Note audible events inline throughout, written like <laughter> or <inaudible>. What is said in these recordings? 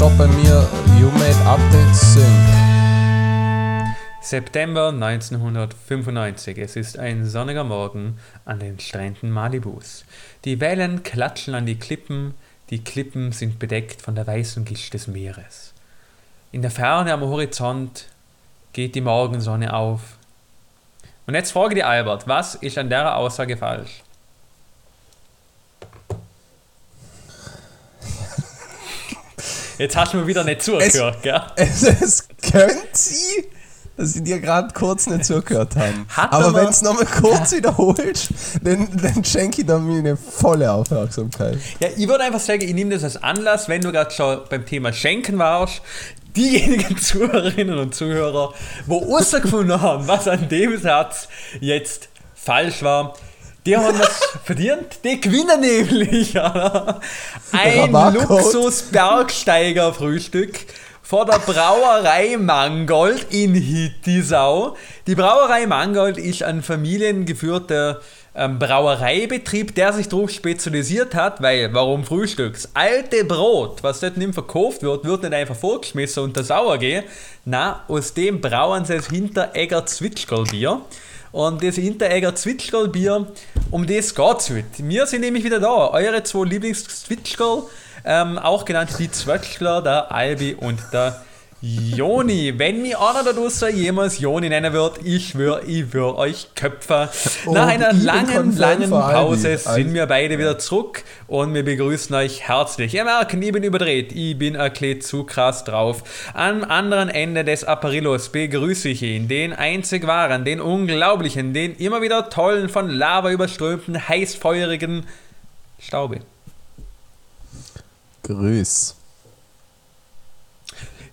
steht bei mir You made updates sync. September 1995. Es ist ein sonniger Morgen an den Stränden Malibus. Die Wellen klatschen an die Klippen, die Klippen sind bedeckt von der weißen Gischt des Meeres. In der Ferne am Horizont geht die Morgensonne auf. Und jetzt frage die Albert, was ist an der Aussage falsch? Jetzt hast du mir wieder nicht zugehört, gell? Es, es könnte sein, dass sie dir gerade kurz nicht zugehört haben. Hat Aber wenn es nochmal kurz wiederholst, dann, dann schenke ich da mir eine volle Aufmerksamkeit. Ja, ich würde einfach sagen, ich nehme das als Anlass, wenn du gerade schon beim Thema Schenken warst, diejenigen <laughs> Zuhörerinnen und Zuhörer, wo herausgefunden haben, was an dem Satz jetzt falsch war, die haben das <laughs> verdient. Die gewinnen nämlich ja, ein. Luxus-Bergsteiger-Frühstück vor der Brauerei Mangold in Hittisau. Die Brauerei Mangold ist ein familiengeführter ähm, Brauereibetrieb, der sich darauf spezialisiert hat, weil, warum Frühstücks? Alte Brot, was dort nicht verkauft wird, wird nicht einfach vorgeschmissen und der sauer gehen. Na, aus dem brauen sie das Hinteregger Zwitschgelbier. Und das Hinteregger Zwitschgelbier, um das geht's heute. Wir sind nämlich wieder da, eure zwei Lieblings-Zwitschgel, ähm, auch genannt die Zwetschgler, der Albi und der Joni. Wenn mir einer da draußen jemals Joni nennen wird, ich schwöre, ich würde euch köpfen. Nach einer langen, langen. Pause sind wir beide wieder zurück und wir begrüßen euch herzlich. Ihr merkt, ich bin überdreht, ich bin erklärt zu krass drauf. Am anderen Ende des Aprillos begrüße ich ihn, den einzig wahren, den unglaublichen, den immer wieder tollen, von Lava überströmten, heißfeurigen Staube. Grüß.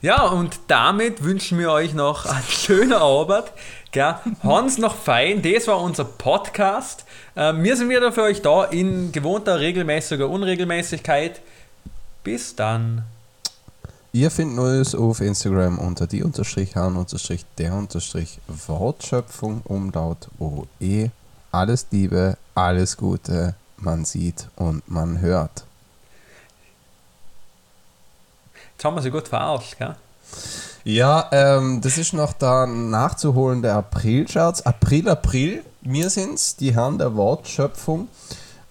Ja, und damit wünschen wir euch noch einen <laughs> schönen Abend. Gell? Hans noch fein, das war unser Podcast. Ähm, wir sind wieder für euch da in gewohnter regelmäßiger Unregelmäßigkeit. Bis dann. Ihr findet uns auf Instagram unter die unterstrich Herren unterstrich der unterstrich Wortschöpfung Umlaut OE. Alles Liebe, alles Gute, man sieht und man hört. Jetzt haben wir sie gut verarscht, gell? Ja, ähm, das ist noch der nachzuholende April-Scherz. April, April, wir sind's, die Herren der Wortschöpfung.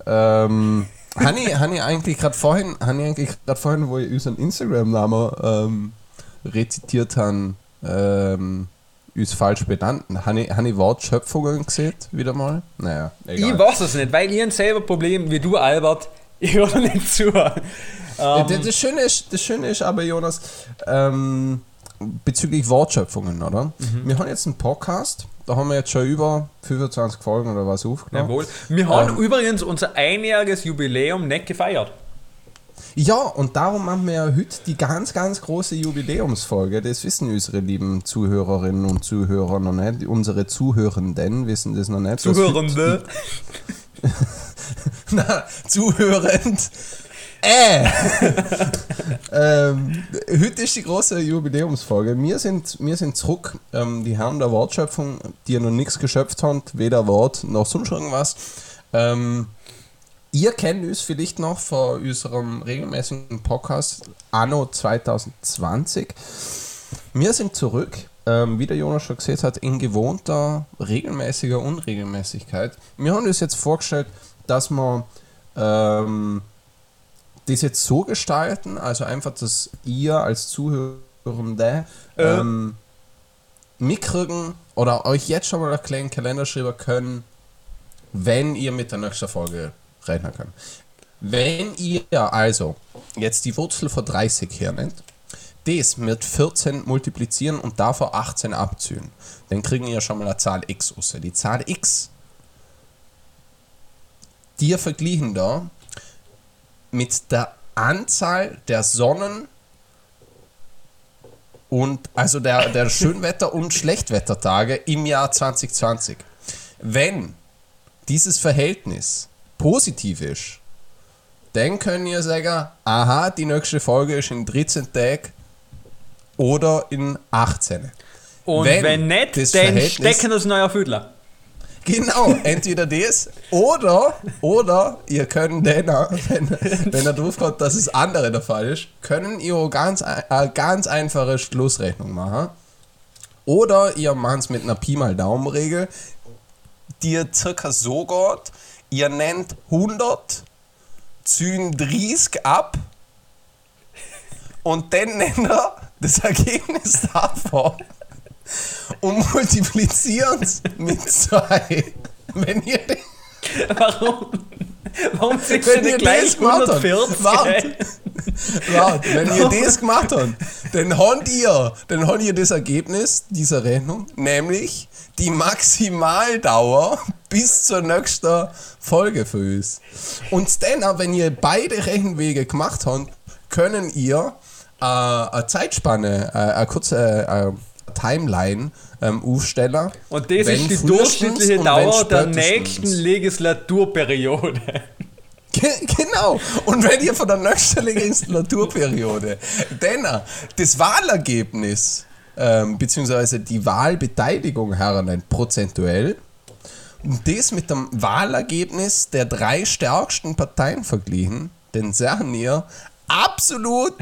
Ähm, habe ich, hab ich eigentlich gerade vorhin, hab ich eigentlich gerade vorhin, wo ich unseren Instagram-Namen ähm, rezitiert haben, ähm, uns falsch benannt. Habe ich, hab ich Wortschöpfungen gesehen, wieder mal? Naja, egal. Ich weiß es nicht, weil ihr ein selber Problem wie du, Albert. Ich höre nicht zu. Ähm, das, Schöne ist, das Schöne ist aber, Jonas, ähm, bezüglich Wortschöpfungen, oder? Mhm. Wir haben jetzt einen Podcast, da haben wir jetzt schon über 25 Folgen oder was aufgenommen. jawohl. Wir haben Ähm. übrigens unser einjähriges Jubiläum nicht gefeiert. Ja, und darum machen wir ja heute die ganz, ganz große Jubiläumsfolge. Das wissen unsere lieben Zuhörerinnen und Zuhörer noch nicht. Unsere Zuhörenden wissen das noch nicht. Zuhörende. <laughs> Na, zuhörend. Äh! <laughs> ähm, heute ist die große Jubiläumsfolge. Wir sind, wir sind zurück. Ähm, die Herren der Wortschöpfung, die ja noch nichts geschöpft haben, weder Wort noch sonst irgendwas. Ähm, ihr kennt uns vielleicht noch von unserem regelmäßigen Podcast Anno 2020. Wir sind zurück, ähm, wie der Jonas schon gesagt hat, in gewohnter, regelmäßiger Unregelmäßigkeit. Wir haben uns jetzt vorgestellt, dass wir ähm, das jetzt so gestalten, also einfach, dass ihr als Zuhörende Äh. ähm, mitkriegen oder euch jetzt schon mal einen kleinen Kalender schreiben können, wenn ihr mit der nächsten Folge rechnen könnt. Wenn ihr also jetzt die Wurzel von 30 hernimmt, das mit 14 multiplizieren und davor 18 abziehen, dann kriegen ihr schon mal eine Zahl x raus. Die Zahl x, die ihr verglichen da mit der Anzahl der Sonnen und also der, der Schönwetter- und Schlechtwettertage im Jahr 2020. Wenn dieses Verhältnis positiv ist, dann könnt ihr sagen, aha, die nächste Folge ist in 13 Tagen oder in 18. Und Wenn wenn, nicht, dann Verhältnis- stecken das neuer Füdler. Genau, entweder das oder, oder ihr könnt dann, wenn, wenn er drauf kommt, dass das andere der Fall ist, können ihr ganz, eine ganz einfache Schlussrechnung machen. Oder ihr macht es mit einer Pi mal Daumen-Regel, die circa so geht, ihr nennt 100, ziehen 30 ab und dann nennt er das Ergebnis davon und multiplizieren es mit 2. Wenn ihr den Warum? Warum sind Wenn ihr gleich das gemacht habt, 140? wart. Warte, wenn ihr das gemacht habt, dann habt ihr, dann habt ihr das Ergebnis dieser Rechnung, nämlich die Maximaldauer bis zur nächsten Folge für uns. Und dann, wenn ihr beide Rechenwege gemacht habt, können ihr äh, eine Zeitspanne, äh, eine kurze äh, Timeline ähm, aufstellen. Und das ist die durchschnittliche Dauer der nächsten Legislaturperiode. <laughs> Ge- Genau. Und wenn ihr von der nächsten Legislaturperiode <laughs> denn äh, das Wahlergebnis ähm, beziehungsweise die Wahlbeteiligung hernennt, prozentuell, und das mit dem Wahlergebnis der drei stärksten Parteien verglichen, dann sagen ihr absolut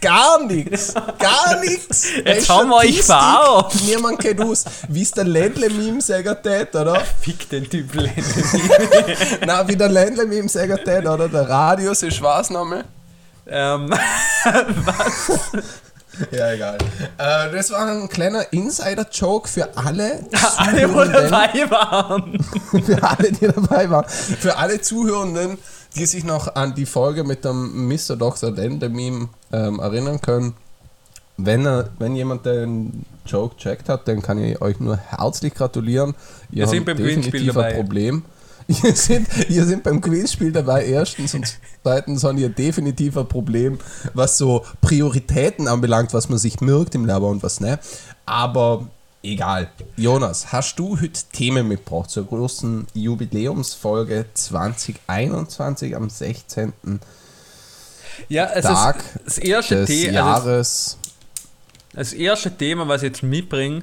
gar nichts. Gar nichts. Jetzt haben wir euch verarscht. Niemand kennt aus. Wie es der Ländle-Meme sagen tät, oder? Fick den Typ Lenny. <laughs> Na, wie der Ländle-Meme sagen tät, oder? Der Radius ist was nochmal? ähm, <laughs> Ja, egal. Äh, das war ein kleiner Insider-Joke für alle, <laughs> alle, wo dabei waren. für alle, die dabei waren. Für alle Zuhörenden, die sich noch an die Folge mit dem Mr. Dr. Dende-Meme ähm, erinnern können. Wenn, er, wenn jemand den Joke checkt hat, dann kann ich euch nur herzlich gratulieren. Ihr Wir sind habt beim definitiv dabei. Problem. <laughs> Ihr sind, ihr sind beim Quizspiel dabei, erstens und zweitens haben ihr definitiv ein Problem, was so Prioritäten anbelangt, was man sich merkt im Labor und was nicht. Aber egal. Jonas, hast du heute Themen mitgebracht zur großen Jubiläumsfolge 2021 am 16. Ja, also Tag das, das, erste des The also Jahres? das erste Thema, was ich jetzt mitbringe,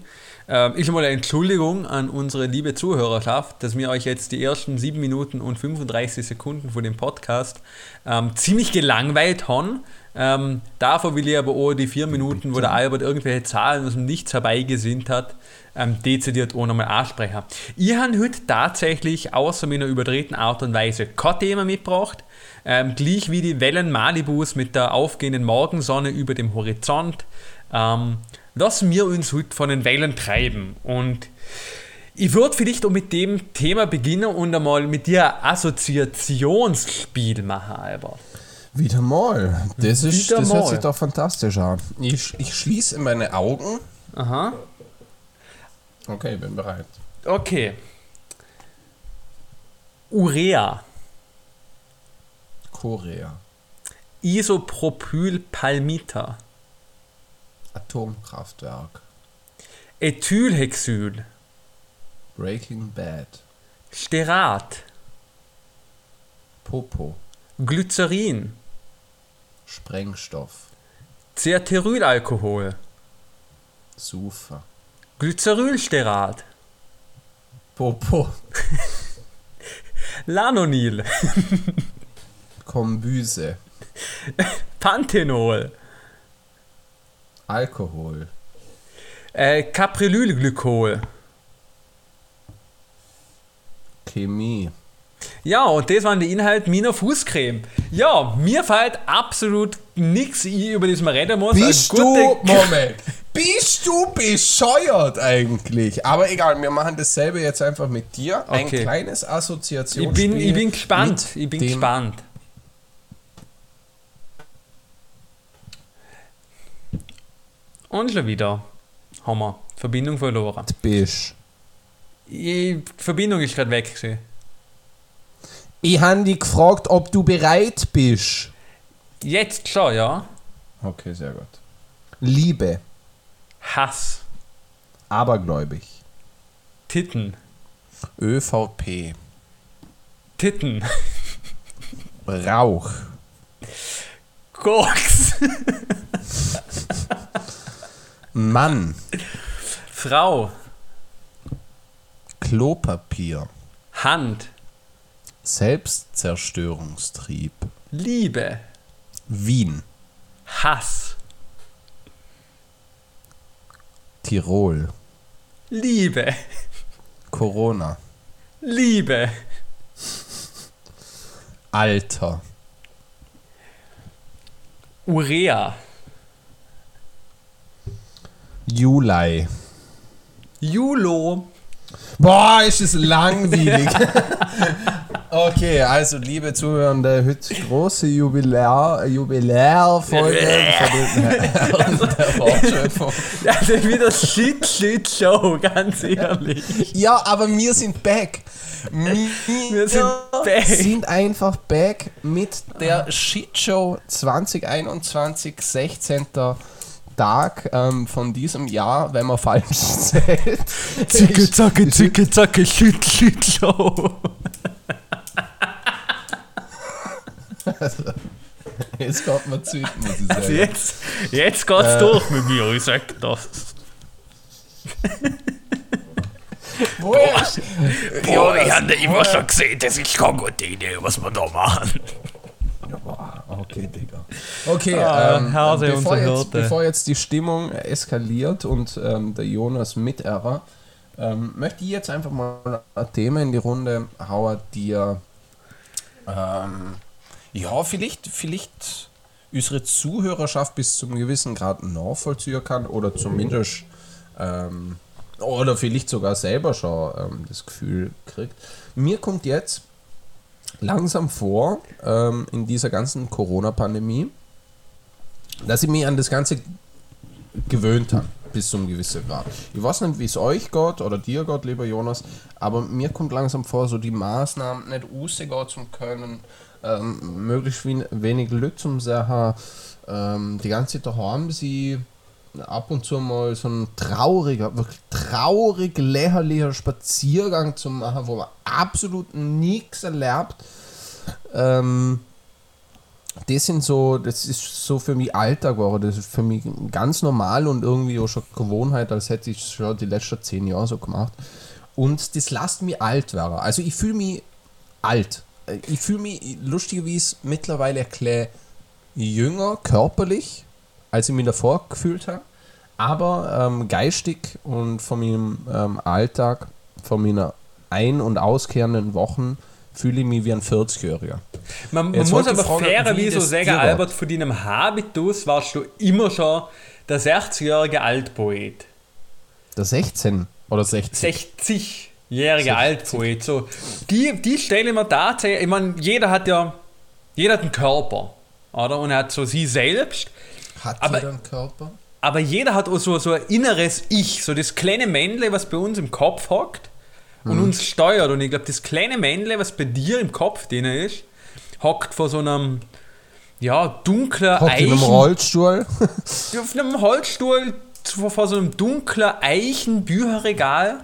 ähm, ist mal eine Entschuldigung an unsere liebe Zuhörerschaft, dass wir euch jetzt die ersten 7 Minuten und 35 Sekunden von dem Podcast ähm, ziemlich gelangweilt haben. Ähm, davor will ich aber auch die 4 Minuten, wo der Albert irgendwelche Zahlen aus dem Nichts herbeigesinnt hat, ähm, dezidiert auch nochmal ansprechen. Ich habe heute tatsächlich außer meiner überdrehten Art und Weise kein Thema mitgebracht. Ähm, gleich wie die Wellen Malibus mit der aufgehenden Morgensonne über dem Horizont. Ähm, lassen wir uns heute von den Wellen treiben. Und ich würde vielleicht auch mit dem Thema beginnen und einmal mit dir ein Assoziationsspiel machen, Albert. Wieder mal. Das, ist, Wieder das hört mal. sich doch fantastisch an. Ich, ich schließe meine Augen. Aha. Okay, bin bereit. Okay. Urea. Korea. Isopropylpalmiter. Atomkraftwerk. Ethylhexyl. Breaking Bad. Sterat. Popo. Glycerin. Sprengstoff. Ceterylalkohol. Sufer. Glycerylsterat. Popo. <laughs> Lanonil. Kombüse. Panthenol. Alkohol. Äh, Caprilylglykol. Chemie. Ja, und das waren die Inhalte meiner Fußcreme. Ja, mir fällt absolut nichts ein, über das man reden muss. Bist du, Moment, bist du bescheuert eigentlich? Aber egal, wir machen dasselbe jetzt einfach mit dir. Ein Okay. kleines Ich Assoziationsspiel. bin, ich bin gespannt. Ich bin gespannt. Und schon wieder haben wir Verbindung verloren. Bist. Die Verbindung ist gerade weg. gewesen. Ich habe dich gefragt, ob du bereit bist. Jetzt schon, ja. Okay, sehr gut. Liebe, Hass. abergläubig, Titten. ÖVP, Titten. Rauch, Koks. Mann, Frau. Klopapier. Hand, Selbstzerstörungstrieb. Liebe, Wien. Hass, Tirol. Liebe, Corona. Liebe, Alter. Urea, Juli. Julo, Boah, ist es langweilig. <laughs> okay, also liebe Zuhörende, heute große Jubilär, Jubilärfolge von der <laughs> Wortschöpfung. Das ist wieder Shit, Shit Show, ganz ehrlich. Ja, aber wir sind back. Wir, Wir sind back. sind einfach back mit der Shitshow 2021, 16. Tag ähm, von diesem Jahr, wenn man falsch <laughs> zählt. Zicke, zacke, zicke, zacke, Shit, Shit Show. <laughs> Jetzt kommt man zu, muss ich Also sagen. jetzt, jetzt geht's Äh. durch mit mir, ich sag das. <laughs> Woher? Ja, ich habe immer schon gesehen, das ist keine gute Idee, was wir da machen. Okay, Ah, ähm, Hase bevor, jetzt, bevor jetzt die Stimmung eskaliert und ähm, der Jonas Miterrer, ähm, möchte ich jetzt einfach mal ein Thema in die Runde hauen, dir ähm, ja, vielleicht, vielleicht unsere Zuhörerschaft bis zum gewissen Grad nachvollziehen kann oder zumindest ähm, oder vielleicht sogar selber schon ähm, das Gefühl kriegt. Mir kommt jetzt langsam vor, in dieser ganzen Corona-Pandemie, dass ich mich an das Ganze gewöhnt habe, bis zu einem gewissen Grad. Ich weiß nicht, wie es euch geht oder dir geht, lieber Jonas, aber mir kommt langsam vor, so die Maßnahmen nicht rausgehen zu können, ähm, möglichst wen- wenig Leute zum Sachen, ähm, die ganze Zeit daheim sie ab und zu mal so ein trauriger, wirklich traurig lächerlicher Spaziergang zu machen, wo man absolut nichts erlebt. Ähm, das sind so, das ist so für mich Alltag geworden, das ist für mich ganz normal und irgendwie auch schon Gewohnheit, als hätte ich es schon die letzten zehn Jahre so gemacht. Und das lässt mich alt werden. Also ich fühle mich alt. Ich fühle mich lustigerweise mittlerweile ein jünger, körperlich, als ich mich davor gefühlt habe. Aber ähm, geistig und von meinem ähm, Alltag, von meiner ein- und auskehrenden Wochen, fühle ich mich wie ein 40-Jähriger. Man, man muss aber fragen, fairer wie wie so das sagen. Albert, von deinem Habitus warst du immer schon der 60-jährige Altpoet. Der 16 oder 60? 60-jährige Altpoet. So, die, die stelle ich mir tatsächlich, ich meine, jeder hat ja, jeder hat einen Körper, oder? Und er hat so sie selbst. Hat Aber- jeder einen Körper? Aber jeder hat auch so, so ein inneres Ich, so das kleine Männle, was bei uns im Kopf hockt und uns steuert. Und ich glaube, das kleine Männle, was bei dir im Kopf drin ist, hockt vor so einem, ja, dunkler Hockt in einem Eichen... Rollstuhl? <laughs> auf einem Holzstuhl vor, so einem dunklen Eichenbücherregal.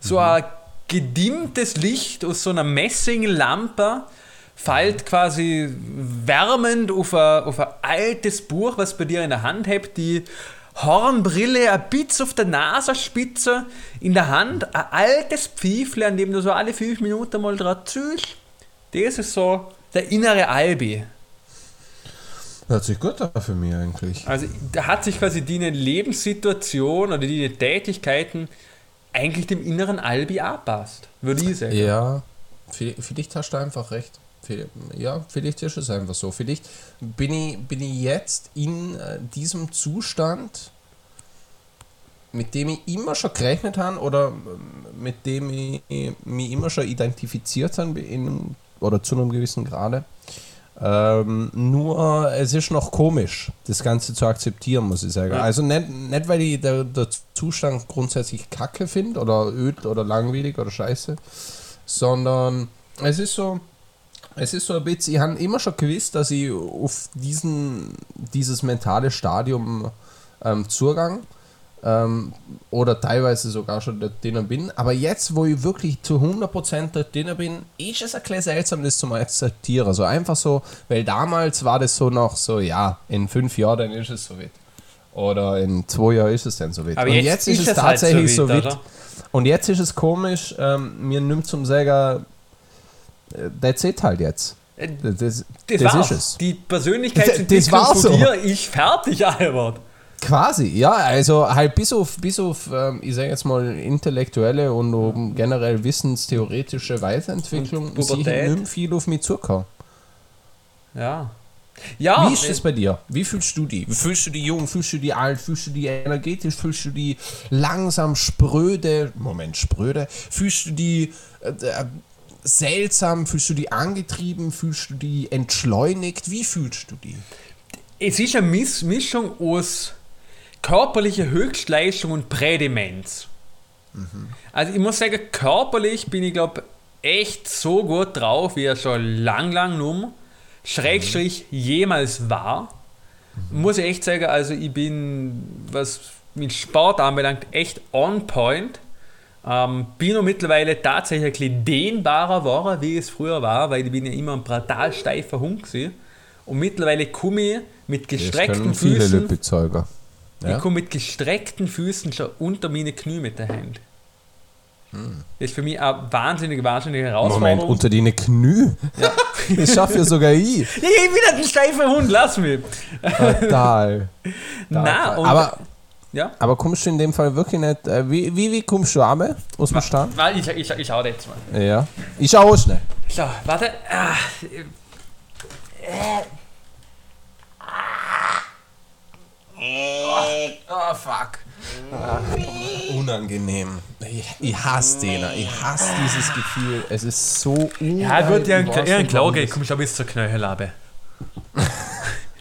So ein gedimmtes Licht aus so einer Messinglampe fällt quasi wärmend auf ein, auf ein altes Buch, was bei dir in der Hand habt, die Hornbrille, ein bisschen auf der Nasenspitze, in der Hand ein altes Pfiefle, an dem du so alle fünf Minuten mal dran ziehst. Das ist so der innere Albi. Hört sich gut an für mich eigentlich. Also da hat sich quasi die Lebenssituation oder die Tätigkeiten eigentlich dem inneren Albi anpasst, würde ich sagen. Ja, vi- vielleicht hast du einfach recht. Ja, vielleicht ist es einfach so. Vielleicht bin ich, bin ich jetzt in äh, diesem Zustand, mit dem ich immer schon gerechnet habe oder ähm, mit dem ich mich immer schon identifiziert habe in, oder zu einem gewissen Grade. Ähm, nur es ist noch komisch, das Ganze zu akzeptieren, muss ich sagen. Ja. Also nicht, nicht weil ich der, der Zustand grundsätzlich kacke finde oder öd oder langweilig oder scheiße, sondern es ist so, es ist so ein bisschen, ich habe immer schon gewusst, dass ich auf diesen, dieses mentale Stadium ähm, Zugang ähm, oder teilweise sogar schon drinnen bin. Aber jetzt, wo ich wirklich zu 100% da drinnen bin, ist es ein bisschen seltsam, das zu akzeptieren. Also einfach so, weil damals war das so noch so, ja, in fünf Jahren dann ist es so weit. Oder in zwei Jahren ist es dann so weit. Aber Und jetzt jetzt ist, ist es es halt so tatsächlich so weit, weit. Und jetzt ist es komisch, ähm, mir nimmt zum Säger, that's it halt jetzt. Äh, Das, das, Das, das war's. ist es. Die <laughs> Das- Persönlichkeitsentwicklung von so. dir ist fertig, Albert. Quasi, ja, also halt bis auf, bis auf ähm, ich sage jetzt mal, intellektuelle und um generell wissenstheoretische Weiterentwicklung sehe ich viel auf mich zukommen. Ja. Ja, Wie ist es bei dir? Wie fühlst du die? Fühlst du die jung? Fühlst du die alt? Fühlst du die energetisch? Fühlst du die langsam spröde? Moment, spröde? Fühlst du die äh, äh, seltsam? Fühlst du die angetrieben? Fühlst du die entschleunigt? Wie fühlst du die? es ist eine Mischung aus körperlicher Höchstleistung und Prädemenz. Also ich muss sagen, körperlich bin ich glaube echt so gut drauf, wie er schon lang, lang numm, Schrägstrich jemals war. Muss ich echt sagen, also ich bin, was mit Sport anbelangt, echt on point. Ähm, bin auch mittlerweile tatsächlich dehnbarer geworden, wie es früher war, weil ich bin ja immer ein brutal steifer Hund gewesen. Und mittlerweile komme ich mit gestreckten Füßen, Lipizeuger. ich komme mit gestreckten Füßen schon unter meine Knie mit der Hand. Das ist für mich eine wahnsinnige, wahnsinnige Herausforderung. Moment, unter deine Knie? Ja. <laughs> Das schaffe ja sogar ich. Ja, ich bin wieder ein steifer Hund, lass mich. Total. <laughs> Na, und, aber, ja. aber kommst du in dem Fall wirklich nicht. Äh, wie, wie, wie kommst du runter aus dem Stand? Warte, ich, ich, ich dir jetzt mal. Ja. Ich schau auch schnell. So, warte. Ah, Oh, fuck. unangenehm. Ich, ich hasse den. Ich hasse dieses Gefühl. Es ist so ungeil. ja, wird ja Ich weiß ein, ja, ein nicht, Klau warum gehen, das- komm schon bis zur Knöchellabe.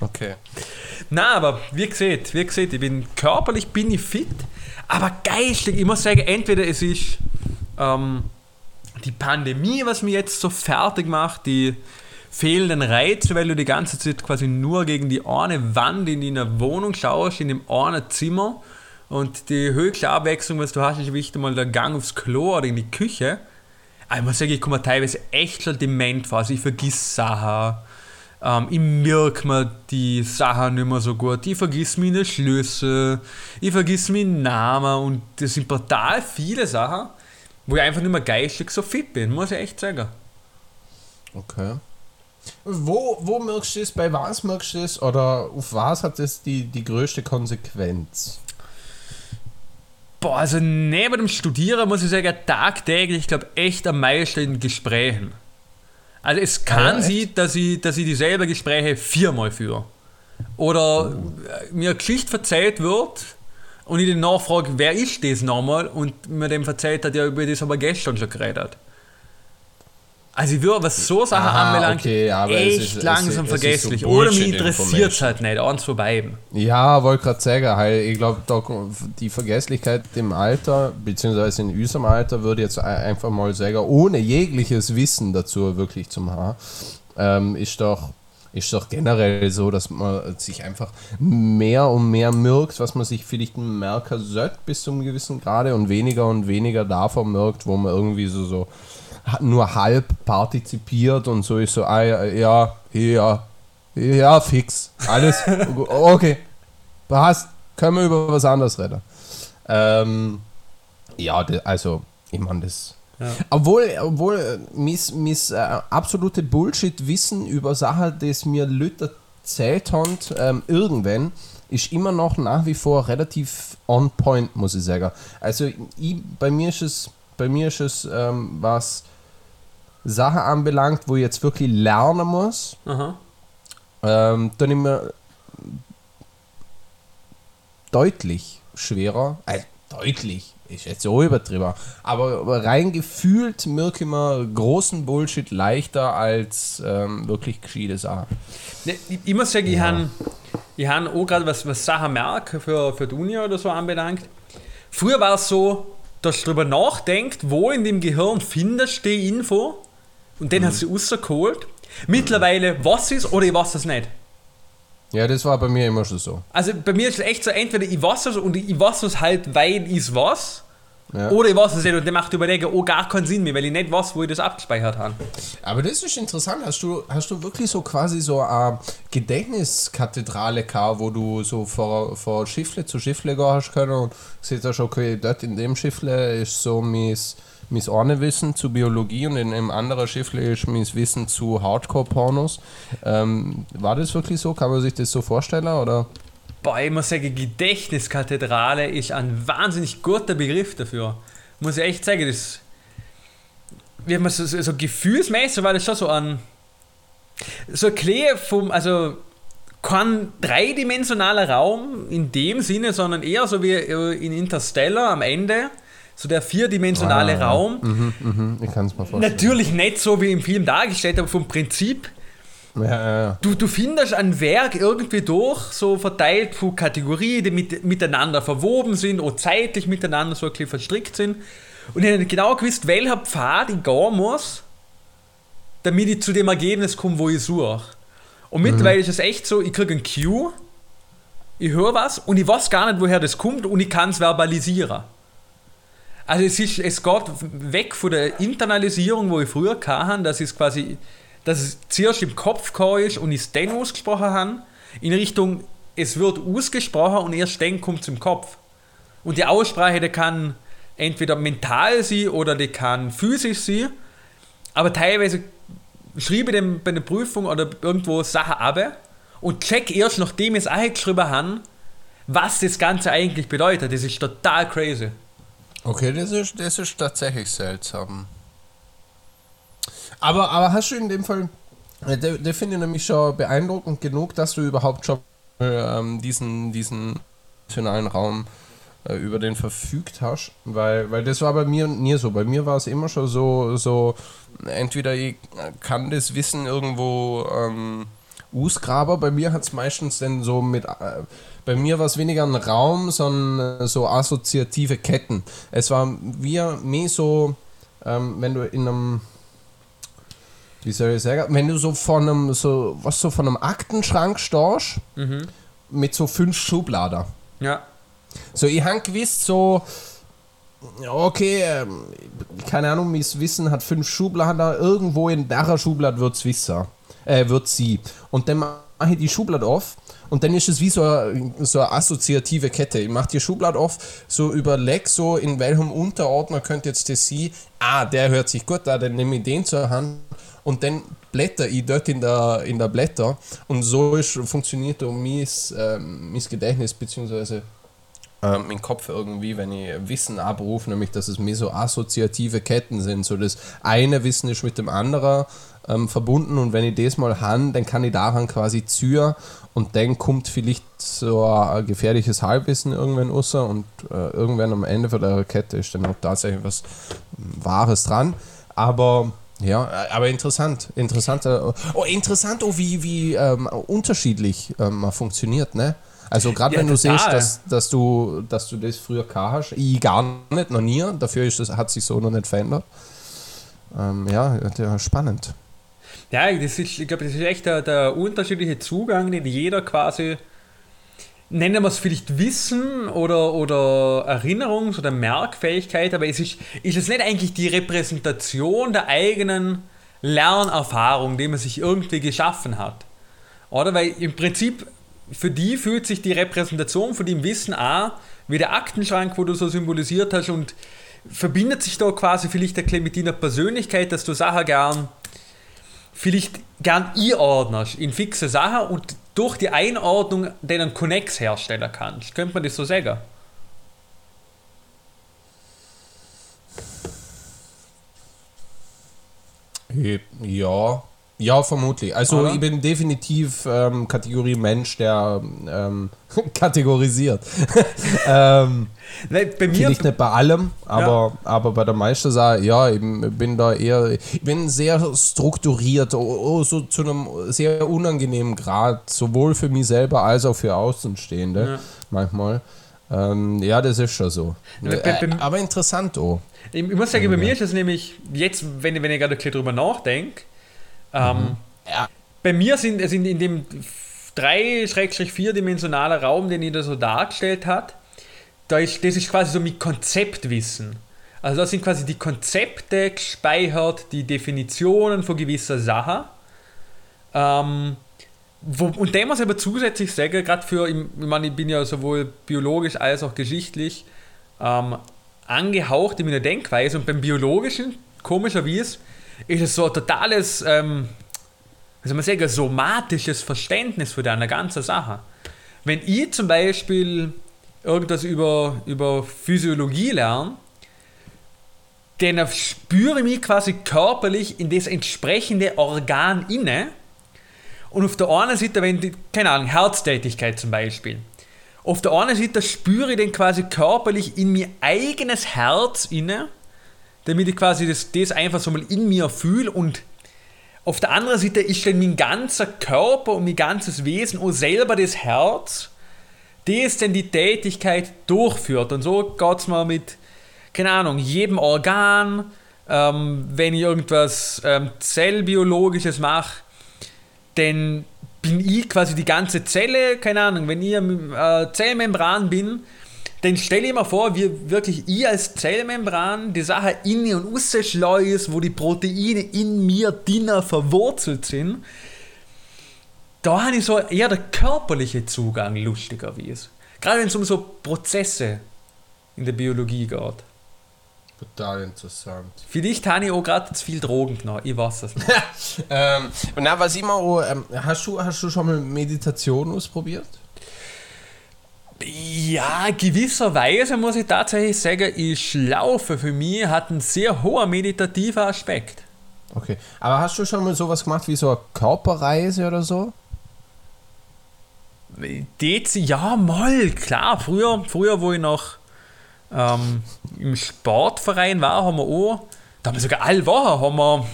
Okay. Na, aber wie gesagt, wie gesagt, ich bin körperlich bin ich fit, aber geistig, ich muss sagen, entweder es ist ähm, die Pandemie, was mich jetzt so fertig macht, die fehlenden Reize, weil du die ganze Zeit quasi nur gegen die eine Wand in deiner Wohnung schaust, in dem einen Zimmer und die höchste Abwechslung, was du hast, ist wichtig mal der Gang aufs Klo oder in die Küche. Aber ich muss sagen, ich komme teilweise echt schon dement vor, also ich vergiss Sachen. Ähm, ich merke mir die Sachen nicht mehr so gut. Ich vergiss meine Schlüssel, ich vergiss meinen Namen und das sind total viele Sachen, wo ich einfach nicht mehr geistig so fit bin, muss ich echt sagen. Okay. Wo, wo merkst du das? Bei was merkst du das? Oder auf was hat das die, die größte Konsequenz? Boah, also neben dem Studieren muss ich sagen, tagtäglich, ich glaube, echt am meisten in Gesprächen. Also es kann echt? sein, dass ich, dass ich dieselbe Gespräche viermal führe. Oder äh, mir eine Geschichte erzählt wird und ich den nachfrage, wer ist das nochmal? Und mir dem erzählt hat, ja, über das haben wir gestern schon geredet. Also ich würde, was so Sachen Aha, anbelangt, okay, aber es echt ist- langsam es ist so vergesslich. Oder mich interessiert es halt nicht, eins von beiden. Ja, wollte gerade sagen, halt, ich glaube, die Vergesslichkeit im Alter, beziehungsweise in unserem Alter, würde jetzt ein- einfach mal sagen, ohne jegliches Wissen dazu wirklich zum Haar, ähm, ist doch ist doch generell so, dass man sich einfach mehr und mehr merkt, was man sich vielleicht merken sollte bis zu einem gewissen Grade und weniger und weniger davon merkt, wo man irgendwie so, so nur halb partizipiert und so ist so, ah, ja, ja, ja, ja, fix, alles, <laughs> okay, passt, können wir über was anderes reden. Ähm, ja, also, ich meine, das. Ja. Obwohl, obwohl äh, mis, mis äh, absolute Bullshit-Wissen über Sachen, das mir Leute erzählt haben, ähm, irgendwann, ist immer noch nach wie vor relativ on point, muss ich sagen. Also, ich, bei mir ist es, bei mir ist es, ähm, was Sachen anbelangt, wo ich jetzt wirklich lernen muss, Aha. ähm, dann immer deutlich schwerer. Äh, deutlich ist jetzt so übertrieben. Aber aber rein gefühlt merke ich mir großen Bullshit leichter als ähm, wirklich gescheite Sachen. Ne, ich, ich muss sagen, ich habe ich han auch gerade was, was Sachen merke für, für die Uni oder so anbelangt. Früher war es so, dass du darüber nachdenkst, wo in dem Gehirn findest du die Info und den hast du rausgeholt. Mittlerweile, was ist oder ich weiß es nicht. Ja, das war bei mir immer schon so. Also bei mir ist es echt so, entweder ich weiß es und ich weiß es halt, weil ich es weiß, Ja. Oder ich weiß es nicht und der macht überlegen, oh, gar keinen Sinn mehr, weil ich nicht weiß, wo ich das abgespeichert habe. Aber das ist interessant. Hast du, hast du wirklich so quasi so eine Gedächtniskathedrale gehabt, wo du so vor, vor Schiffle zu Schiffle gehen hast können und siehst okay, dort in dem Schiffle ist so mein, mein eine Wissen zu Biologie und in dem anderen Schiffle ist mein Wissen zu Hardcore-Pornos. Ähm, war das wirklich so? Kann man sich das so vorstellen oder? Boah, ich muss sagen, Gedächtniskathedrale ist ein wahnsinnig guter Begriff dafür. Muss ich echt sagen, das. Wie man so, so gefühlsmäßig war das schon so ein. So Klee vom. Also kein dreidimensionaler Raum in dem Sinne, sondern eher so wie in Interstellar am Ende. So der vierdimensionale ah, Raum. Mhm, mhm, ich kann es mir vorstellen. Natürlich nicht so wie im Film dargestellt, aber vom Prinzip ja, ja, ja. Du, du findest ein Werk irgendwie durch, so verteilt von Kategorien, die mit, miteinander verwoben sind oder zeitlich miteinander so ein bisschen verstrickt sind. Und ich habe genau gewusst, welcher Pfad ich gehen muss, damit ich zu dem Ergebnis komme, wo ich suche. Und mhm. mittlerweile ist es echt so, ich kriege ein Cue, ich höre was und ich weiß gar nicht, woher das kommt und ich kann es verbalisieren. Also es, ist, es geht weg von der Internalisierung, wo ich früher hatte, dass es quasi dass es zuerst im Kopf gekommen ist und ich es dann ausgesprochen habe, in Richtung, es wird ausgesprochen und erst dann kommt es im Kopf. Und die Aussprache, die kann entweder mental sein oder die kann physisch sein, aber teilweise schreibe ich bei einer Prüfung oder irgendwo Sachen ab und check erst, nachdem ich es geschrieben habe, was das Ganze eigentlich bedeutet. Das ist total crazy. Okay, das ist, das ist tatsächlich seltsam. Aber, aber hast du in dem Fall, äh, der, finde ich nämlich schon beeindruckend genug, dass du überhaupt schon ähm, diesen, diesen nationalen Raum äh, über den verfügt hast, weil, weil das war bei mir nie so. Bei mir war es immer schon so, so entweder ich kann das Wissen irgendwo ähm, ausgraben, bei mir hat es meistens dann so mit, äh, bei mir war es weniger ein Raum, sondern so assoziative Ketten. Es war wie mehr so, ähm, wenn du in einem wie soll ich sagen, wenn du so von einem, so, was so von einem Aktenschrank stehst, mhm. mit so fünf Schubladen. Ja. So, ich habe gewiss so, okay, ähm, keine Ahnung, mein Wissen hat fünf Schubladen, irgendwo in der Schublade wird es wissen, äh, wird sie. Und dann mache ich die Schublade auf und dann ist es wie so eine, so eine assoziative Kette. Ich mache die Schublade auf, so überleg so, in welchem Unterordner könnte jetzt das sie, ah, der hört sich gut an, dann nehme ich den zur Hand und dann blätter ich dort in der, in der Blätter und so ist, funktioniert auch mein, äh, mein Gedächtnis bzw. Äh, mein Kopf irgendwie, wenn ich Wissen abrufe, nämlich dass es mir so assoziative Ketten sind. So das eine Wissen ist mit dem anderen ähm, verbunden und wenn ich das mal habe, dann kann ich daran quasi züren und dann kommt vielleicht so ein gefährliches Halbwissen irgendwann raus und äh, irgendwann am Ende von der Kette ist dann auch tatsächlich was Wahres dran. Aber ja, aber interessant. Interessant, oh, interessant, oh, wie, wie ähm, unterschiedlich ähm, funktioniert, ne? Also gerade ja, wenn du total. siehst, dass, dass, du, dass du das früher gehabt hast, ich gar nicht, noch nie, dafür ist das, hat sich so noch nicht verändert. Ähm, ja, spannend. Ja, das ist, ich glaube, das ist echt der, der unterschiedliche Zugang, den jeder quasi nennen wir es vielleicht Wissen oder, oder Erinnerungs- oder Merkfähigkeit, aber es ist, ist es nicht eigentlich die Repräsentation der eigenen Lernerfahrung, die man sich irgendwie geschaffen hat. Oder? Weil im Prinzip für die fühlt sich die Repräsentation von dem Wissen an wie der Aktenschrank, wo du so symbolisiert hast und verbindet sich da quasi vielleicht der mit deiner Persönlichkeit, dass du Sachen gern vielleicht gern einordnest in fixe Sachen und durch die Einordnung den Connex herstellen kannst. Könnte man das so sagen? Ja, ja, vermutlich. Also Oder? ich bin definitiv ähm, Kategorie Mensch, der ähm, <laughs> kategorisiert. <laughs> ähm, Nein, bei mir nicht bei allem, aber, ja. aber bei der meisten Sache, ja, ich bin da eher, ich bin sehr strukturiert, oh, oh, so zu einem sehr unangenehmen Grad, sowohl für mich selber als auch für Außenstehende ja. manchmal. Ähm, ja, das ist schon so. Bei, bei, äh, aber interessant, oh. Ich, ich muss sagen, bei mir ist es nämlich, jetzt, wenn, wenn ich gerade drüber nachdenke, ähm, mhm. ja. Bei mir sind, sind in dem drei-vierdimensionaler Raum, den da so dargestellt hat, da ist, das ist quasi so mit Konzeptwissen. Also da sind quasi die Konzepte gespeichert, die Definitionen von gewisser Sachen. Ähm, wo, und dem muss ich aber zusätzlich sagen, gerade für, ich, ich meine, ich bin ja sowohl biologisch als auch geschichtlich ähm, angehaucht in meiner Denkweise und beim Biologischen, komischerweise, ist es so ein totales, ähm, wie soll man sagen, somatisches Verständnis von einer ganzen Sache. Wenn ich zum Beispiel irgendwas über, über Physiologie lerne, dann spüre ich mich quasi körperlich in das entsprechende Organ inne. Und auf der einen Seite, wenn die, keine Ahnung, Herztätigkeit zum Beispiel. Auf der einen Seite spüre ich dann quasi körperlich in mein eigenes Herz inne, damit ich quasi das, das einfach so mal in mir fühle und auf der anderen Seite ist dann mein ganzer Körper und mein ganzes Wesen auch selber das Herz, das dann die Tätigkeit durchführt. Und so geht es mal mit keine Ahnung, jedem Organ, ähm, wenn ich irgendwas ähm, Zellbiologisches mache, dann bin ich quasi die ganze Zelle, keine Ahnung, wenn ich äh, Zellmembran bin, dann stelle ich mir vor, wie wirklich ich als Zellmembran die Sache innen und schleuse, wo die Proteine in mir drinnen verwurzelt sind. Da habe ich so eher der körperliche Zugang lustigerweise. Gerade wenn es um so Prozesse in der Biologie geht. Total interessant. Vielleicht habe ich auch gerade zu viel Drogen genommen, ich weiß es nicht. <laughs> ähm, na, was immer auch, ähm, hast, du, hast du schon mal Meditation ausprobiert? Ja, gewisserweise muss ich tatsächlich sagen, ich laufe für mich hat einen sehr hohen meditativen Aspekt. Okay, aber hast du schon mal sowas gemacht wie so eine Körperreise oder so? Ja, mal, klar. Früher, früher wo ich noch ähm, im Sportverein war, haben wir auch, da haben wir sogar alle Wochen haben wir,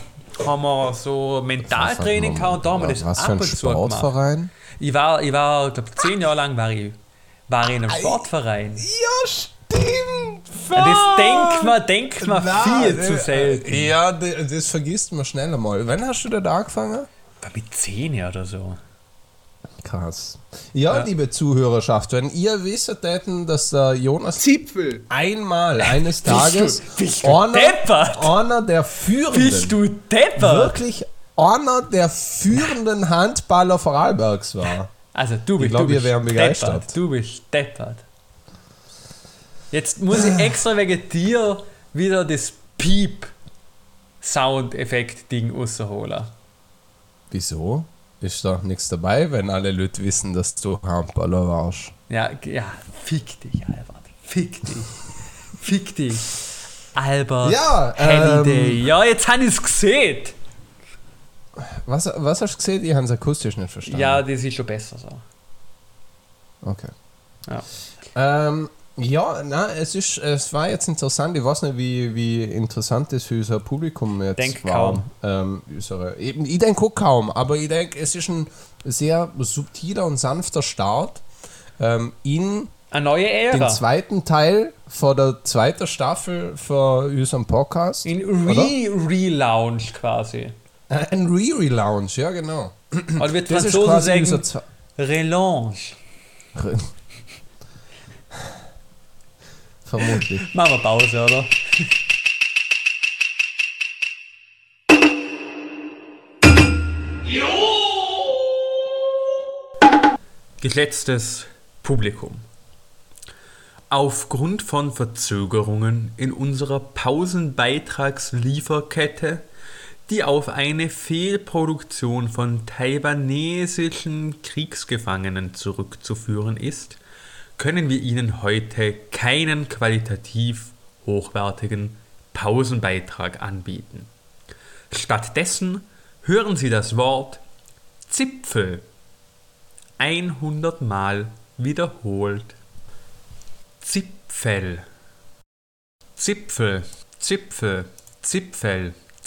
haben wir so Mentaltraining gehabt und da haben wir das was ab und zu gemacht. Ich war, ich war, glaube zehn Jahre lang war ich, war ich in einem Sportverein. Ja, stimmt! Ja, das denkt man, denkt man Nein, viel zu selten. Ja, das vergisst man schnell einmal. Wann hast du da angefangen? War mit zehn oder so. Krass. Ja, ja, liebe Zuhörerschaft, wenn ihr wisst hätten, dass der Jonas Zipfel einmal eines Tages bist du, bist du einer, einer der führenden bist du deppert? wirklich einer der führenden Handballer Vorarlbergs war. Also du bist, ich glaube, wir wären begeistert. Deppert. Du bist deppert. Jetzt muss ich extra wegen dir wieder das Piep-Soundeffekt-Ding rausholen. Wieso? ist da nichts dabei, wenn alle Leute wissen, dass du Handballer warst. Ja, ja, fick dich, Albert. Fick dich. fick dich. Albert ja, Halliday. Ähm, ja, jetzt habe ich es gesehen. Was, was hast du gesehen? Ich habe es akustisch nicht verstanden. Ja, das ist schon besser so. Okay. Ja. Ähm, ja, na, es ist, es war jetzt interessant. Ich weiß nicht, wie, wie interessant das für unser Publikum jetzt denk war. Kaum. Ähm, unsere, eben, ich denke auch kaum, aber ich denke, es ist ein sehr subtiler und sanfter Start ähm, in eine neue Ära. den zweiten Teil vor der zweiten Staffel für unseren Podcast. In Re-Relaunch quasi. Ein Re-Relaunch, ja genau. Oder wird Franzosen sagen Relaunch. Vermutlich. <laughs> Machen wir Pause, oder? Geschätztes Publikum. Aufgrund von Verzögerungen in unserer Pausenbeitragslieferkette, die auf eine Fehlproduktion von taiwanesischen Kriegsgefangenen zurückzuführen ist, können wir Ihnen heute keinen qualitativ hochwertigen Pausenbeitrag anbieten. Stattdessen hören Sie das Wort Zipfel 100 Mal wiederholt. Zipfel. Zipfel, Zipfel, Zipfel,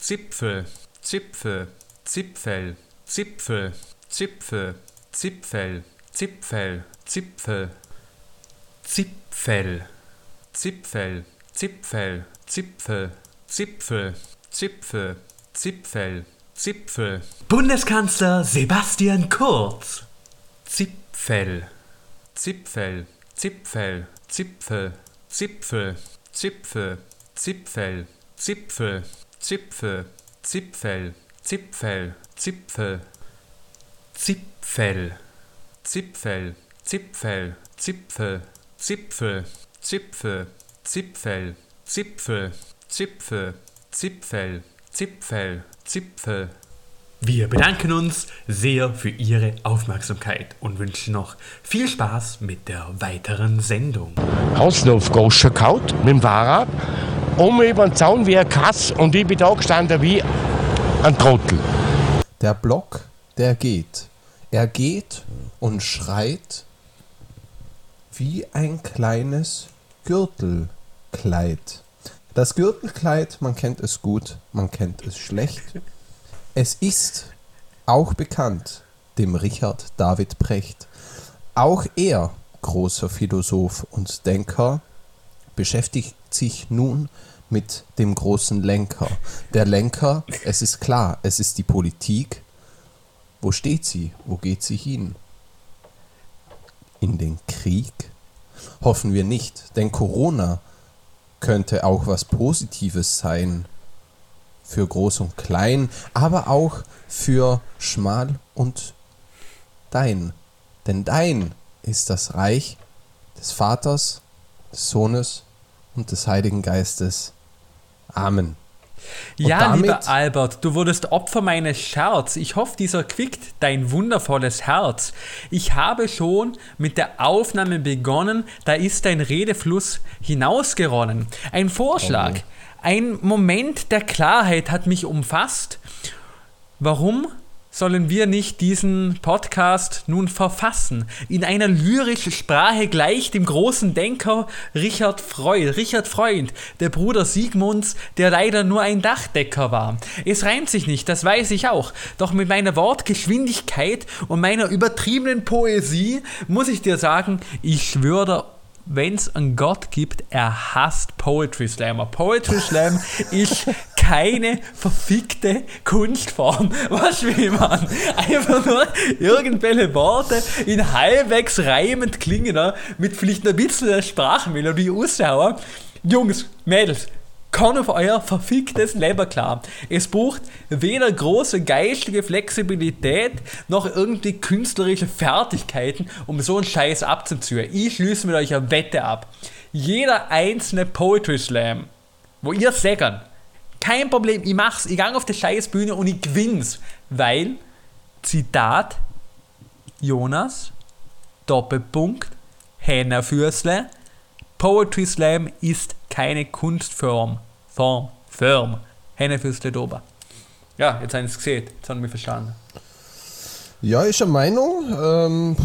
Zipfel, Zipfel, Zipfel, Zipfel, Zipfel, Zipfel, Zipfel, Zipfel, Zipfel, Zipfel, Zipfel, Zipfel, Zipfel, Zipfel, Zipfel, Zipfel. Bundeskanzler Sebastian Kurz. Zipfel, Zipfel, Zipfel, Zipfel, Zipfel, Zipfel, Zipfel, Zipfel, Zipfel, Zipfel, Zipfel, Zipfel, Zipfel, Zipfel, Zipfel, Zipfel, Zipfel, Zipfel, Zipfel, Zipfel, Zipfel, Zipfel, Zipfel, Zipfel. Wir bedanken uns sehr für Ihre Aufmerksamkeit und wünschen noch viel Spaß mit der weiteren Sendung. Hast du auf Gosch gehauen mit dem Fahrrad, um über den Zaun wie ein Kass und ich bin da gestanden wie ein Trottel. Der Block, der geht. Er geht und schreit wie ein kleines Gürtelkleid. Das Gürtelkleid, man kennt es gut, man kennt es schlecht. Es ist auch bekannt dem Richard David Brecht. Auch er, großer Philosoph und Denker, beschäftigt sich nun mit dem großen Lenker. Der Lenker, es ist klar, es ist die Politik. Wo steht sie? Wo geht sie hin? In den Krieg? Hoffen wir nicht, denn Corona könnte auch was Positives sein für Groß und Klein, aber auch für Schmal und Dein. Denn Dein ist das Reich des Vaters, des Sohnes und des Heiligen Geistes. Amen. Und Ja, damit- lieber Albert, du wurdest Opfer meines Scherz. Ich hoffe, dieser quickt dein wundervolles Herz. Ich habe schon mit der Aufnahme begonnen, da ist dein Redefluss hinausgeronnen. Ein Vorschlag, ein Moment der Klarheit hat mich umfasst. Warum sollen wir nicht diesen Podcast nun verfassen? In einer lyrischen Sprache gleich dem großen Denker Richard Freud. Richard Freund, der Bruder Sigmunds, der leider nur ein Dachdecker war. Es reimt sich nicht, das weiß ich auch. Doch mit meiner Wortgeschwindigkeit und meiner übertriebenen Poesie muss ich dir sagen, ich schwöre wenn es einen Gott gibt, er hasst Poetry Slammer. Poetry Slam <laughs> ist keine verfickte Kunstform. Was will man? Einfach nur irgendwelche Worte in halbwegs reimend klingender, mit vielleicht ein bisschen Sprachmelodie aushauen. Jungs, Mädels, kann auf euer verficktes Leben klar. Es braucht weder große geistige Flexibilität noch irgendwie künstlerische Fertigkeiten, um so einen Scheiß abzuziehen. Ich schließe mit euch eine Wette ab. Jeder einzelne Poetry Slam, wo ihr sägern, kein Problem, ich mach's, ich gang auf die Scheißbühne und ich gewinn's, weil, Zitat, Jonas, Doppelpunkt, Hennerfürsle, Poetry Slam ist keine Kunstform. Form. Firm. Hennefürsle dober. Ja, jetzt haben sie es gesehen. Jetzt haben wir verstanden. Ja, ich eine Meinung. Ähm,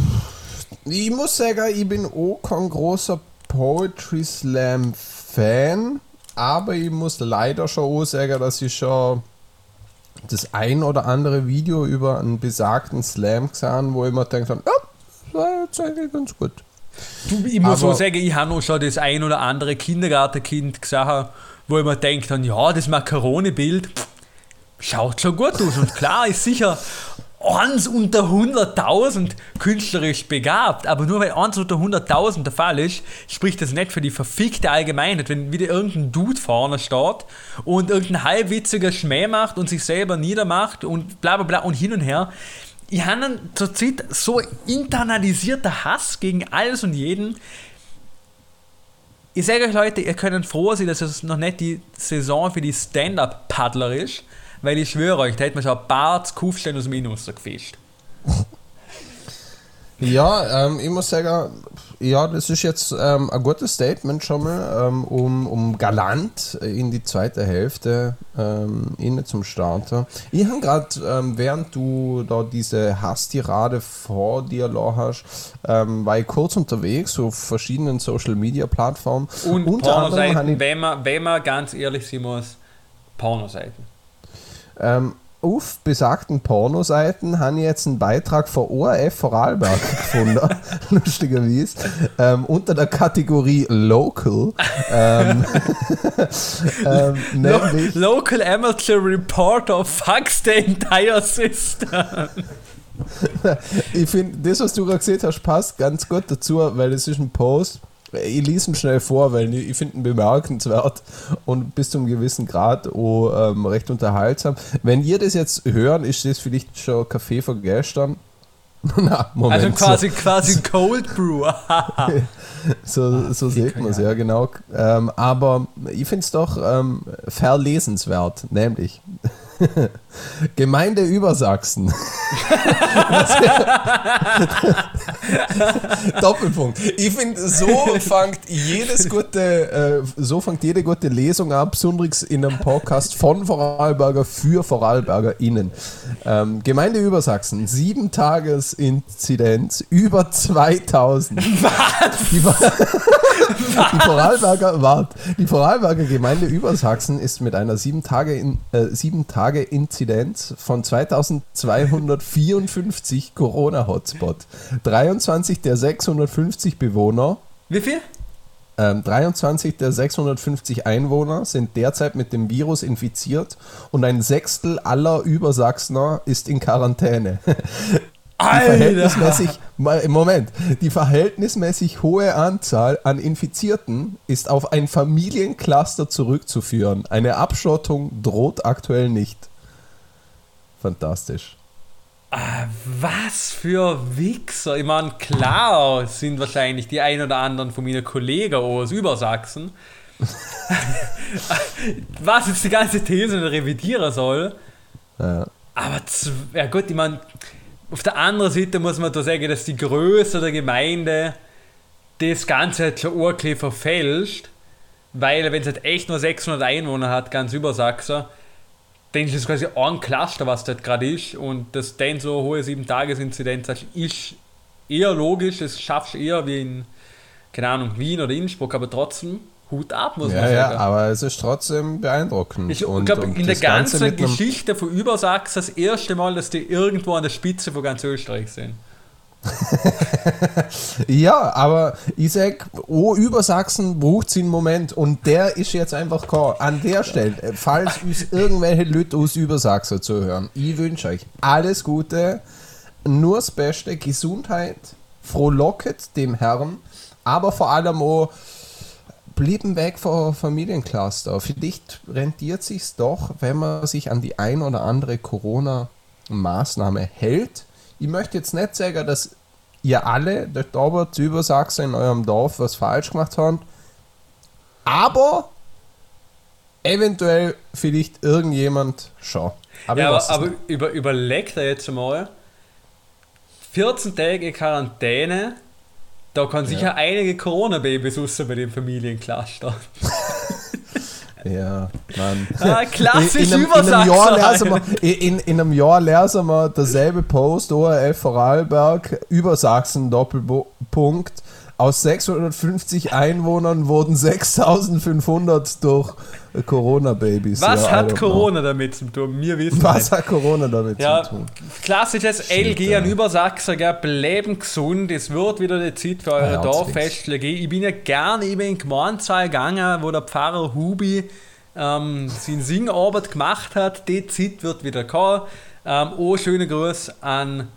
ich muss sagen, ich bin auch kein großer Poetry Slam Fan, aber ich muss leider schon auch sagen, dass ich schon das ein oder andere Video über einen besagten Slam gesehen, wo ich mir denkt, ja, das war jetzt eigentlich ganz gut. Du, ich muss Aber- so sagen, ich habe noch schon das ein oder andere Kindergartenkind gesehen, wo ich mir denkt, dann, ja, das Macaroni-Bild schaut schon gut aus. Und klar ist sicher eins unter 100.000 künstlerisch begabt, aber nur weil eins unter 100.000 der Fall ist, spricht das nicht für die verfickte Allgemeinheit, wenn wieder irgendein Dude vorne steht und irgendein halbwitziger Schmäh macht und sich selber niedermacht und bla bla bla und hin und her. Ich habe zurzeit so internalisierter Hass gegen alles und jeden. Ich sage euch Leute, ihr könnt froh sein, dass es noch nicht die Saison für die Stand-Up-Paddler ist, weil ich schwöre euch, da hätte man schon ein paar Kufsteine aus dem Minus gefischt. Ja, ähm, ich muss sagen, ja, das ist jetzt ähm, ein gutes Statement schon mal, ähm, um, um galant in die zweite Hälfte ähm, inne zum Starter. Ich habe gerade, ähm, während du da diese Hasstirade vor dir hast, ähm, war ich kurz unterwegs auf verschiedenen Social Media Plattformen. Und Unter Pornoseiten, wenn man, wenn man ganz ehrlich sein muss, Pornoseiten. Ähm, auf besagten Pornoseiten habe ich jetzt einen Beitrag von ORF Vorarlberg <laughs> gefunden, lustigerweise, ähm, unter der Kategorie Local. ähm, <laughs> ähm, Lo Local Amateur Reporter fucks the entire system. <laughs> ich finde, das, was du gerade gesehen hast, passt ganz gut dazu, weil es ist ein Post. Ich lese ihn schnell vor, weil ich, finde ihn bemerkenswert und bis zu einem gewissen Grad auch, ähm, recht unterhaltsam. Wenn ihr das jetzt hören, ist das vielleicht schon Kaffee von gestern. <laughs> Na, Moment. Also quasi, quasi Cold Brew. <laughs> <laughs> So, so sieht man es, ja, genau. Ähm, aber ich finde es doch ähm, verlesenswert, nämlich <laughs> Gemeinde Übersachsen. <laughs> Doppelpunkt. Ich finde, so fängt jedes gute, äh, so fängt jede gute Lesung ab, besonders in einem Podcast von Vorarlberger für VorarlbergerInnen. Ähm, Gemeinde Übersachsen, sieben Tages-Inzidenz, über 2000. <laughs> Was? Die, Vor- die Vorarlberger, wart, die Vorarlberger Gemeinde Übersachsen ist mit einer sieben Tage, in, äh, sieben Tage Inzidenz von 2254 <laughs> Corona-Hotspot. 23 der 650 Bewohner Wie viel? ähm, 23 der 650 Einwohner sind derzeit mit dem Virus infiziert und ein Sechstel aller Übersachsener ist in Quarantäne. <laughs> Die verhältnismäßig, Moment, die verhältnismäßig hohe Anzahl an Infizierten ist auf ein Familiencluster zurückzuführen. Eine Abschottung droht aktuell nicht. Fantastisch. Ah, was für Wichser. Ich meine, klar sind wahrscheinlich die ein oder anderen von meinen Kollegen aus Übersachsen. <laughs> was jetzt die ganze These revidieren soll. Ja. Aber ja gut, ich meine, auf der anderen Seite muss man da sagen, dass die Größe der Gemeinde das Ganze halt schon urklar verfälscht, weil wenn es halt echt nur 600 Einwohner hat, ganz Übersachsen, dann ist es quasi ein Cluster, was dort gerade ist. Und das dann so eine hohe 7-Tages-Inzidenz hat, ist eher logisch, das schaffst du eher wie in, keine Ahnung, Wien oder Innsbruck, aber trotzdem Hut ab, muss Ja, man sagen. ja, aber es ist trotzdem beeindruckend. Ich glaube, in der Ganze ganzen einem- Geschichte von Übersachsen das erste Mal, dass die irgendwo an der Spitze von ganz Österreich sind. <laughs> Ja, aber ich sag, oh, Übersachsen braucht sie einen Moment und der ist jetzt einfach klar. An der Stelle, äh, falls uns irgendwelche Leute aus Übersachsen zuhören, ich wünsche euch alles Gute, nur das Beste, Gesundheit, frohlocket dem Herrn, aber vor allem auch blieben weg von Familiencluster. Vielleicht rentiert sich's doch, wenn man sich an die ein oder andere Corona-Maßnahme hält. Ich möchte jetzt nicht sagen, dass ihr alle dort oben zu Übersachsen in eurem Dorf was falsch gemacht habt, aber eventuell vielleicht irgendjemand schon. Aber ja, aber, aber über, überlegt er jetzt mal, 14 Tage Quarantäne, da kann sicher einige Corona-Babys raus bei dem Familiencluster. <laughs> Ja, Mann. Ah, klassisch in, einem, in, einem Jahr Übersachsen. lesen wir, in, in einem Jahr lesen wir derselbe Post, ORF Vorarlberg, Übersachsen, Doppelpunkt. Aus 650 Einwohnern wurden 6500 durch Corona-Babys. Was Ja, hat Corona damit zu tun? Wir wissen Know. nicht. Was hat Corona damit Ja, zu tun? klassisches LG an Übersachsen, gell? bleiben gesund. Es wird wieder die Zeit für eure Ja, Dorffestchen gehen. Ich bin ja gerne eben in den Gemeindesaal gegangen, wo der Pfarrer Hubi ähm, seine Singarbeit gemacht hat. Die Zeit wird wieder kommen. Ähm, oh, schöne Grüße an